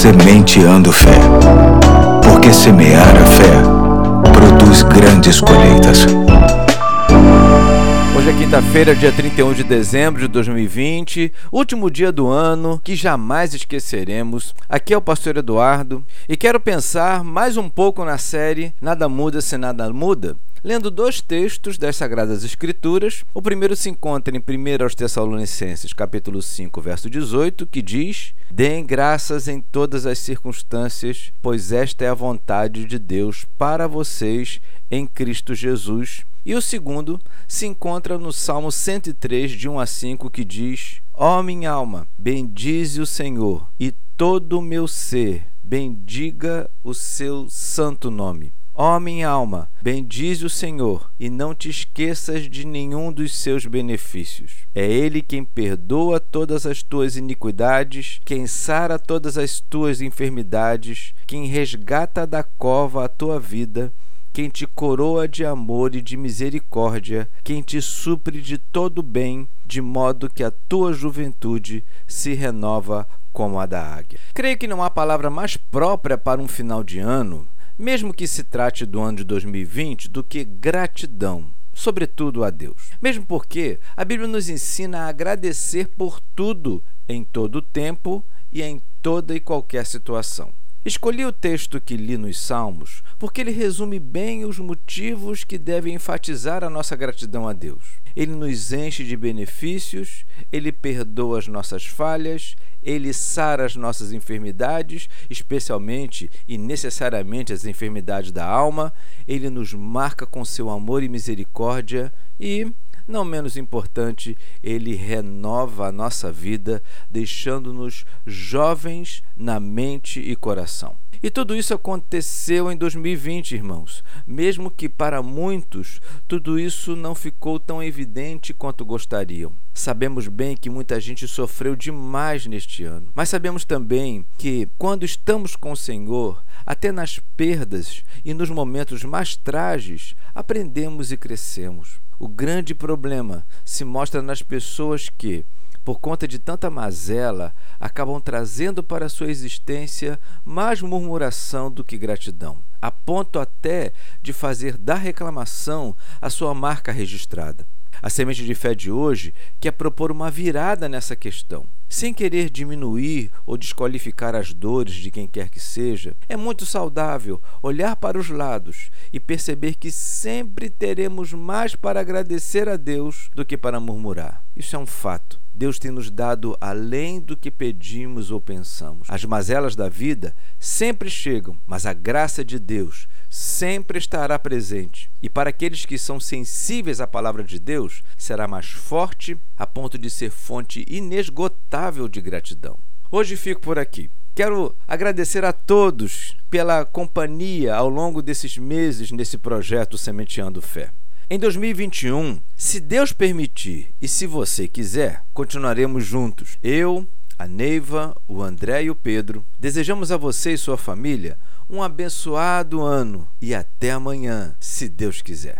Sementeando Fé. Porque semear a fé produz grandes colheitas. Hoje é quinta-feira, dia 31 de dezembro de 2020, último dia do ano que jamais esqueceremos. Aqui é o pastor Eduardo e quero pensar mais um pouco na série Nada Muda Se Nada Muda, lendo dois textos das Sagradas Escrituras. O primeiro se encontra em 1 aos Tessalonicenses, capítulo 5, verso 18, que diz: Deem graças em todas as circunstâncias, pois esta é a vontade de Deus para vocês em Cristo Jesus. E o segundo se encontra no Salmo 103, de 1 a 5, que diz: Ó oh, minha alma, bendize o Senhor, e todo o meu ser bendiga o seu santo nome. Ó minha alma, bendize o Senhor e não te esqueças de nenhum dos seus benefícios. É Ele quem perdoa todas as tuas iniquidades, quem sara todas as tuas enfermidades, quem resgata da cova a tua vida, quem te coroa de amor e de misericórdia, quem te supre de todo bem, de modo que a tua juventude se renova como a da águia. Creio que não há palavra mais própria para um final de ano mesmo que se trate do ano de 2020, do que gratidão, sobretudo a Deus. Mesmo porque a Bíblia nos ensina a agradecer por tudo, em todo o tempo e em toda e qualquer situação. Escolhi o texto que li nos Salmos porque ele resume bem os motivos que devem enfatizar a nossa gratidão a Deus. Ele nos enche de benefícios, ele perdoa as nossas falhas, ele sara as nossas enfermidades, especialmente e necessariamente as enfermidades da alma, ele nos marca com seu amor e misericórdia e não menos importante, ele renova a nossa vida, deixando-nos jovens na mente e coração. E tudo isso aconteceu em 2020, irmãos. Mesmo que para muitos tudo isso não ficou tão evidente quanto gostariam. Sabemos bem que muita gente sofreu demais neste ano, mas sabemos também que quando estamos com o Senhor, até nas perdas e nos momentos mais trágicos, aprendemos e crescemos. O grande problema se mostra nas pessoas que, por conta de tanta mazela, acabam trazendo para sua existência mais murmuração do que gratidão, a ponto até de fazer da reclamação a sua marca registrada. A semente de fé de hoje quer propor uma virada nessa questão. Sem querer diminuir ou desqualificar as dores de quem quer que seja, é muito saudável olhar para os lados e perceber que sempre teremos mais para agradecer a Deus do que para murmurar. Isso é um fato. Deus tem nos dado além do que pedimos ou pensamos. As mazelas da vida sempre chegam, mas a graça de Deus sempre estará presente. E para aqueles que são sensíveis à palavra de Deus, será mais forte a ponto de ser fonte inesgotável de gratidão. Hoje fico por aqui. Quero agradecer a todos pela companhia ao longo desses meses nesse projeto Sementeando Fé. Em 2021, se Deus permitir e se você quiser, continuaremos juntos. Eu, a Neiva, o André e o Pedro desejamos a você e sua família um abençoado ano e até amanhã, se Deus quiser.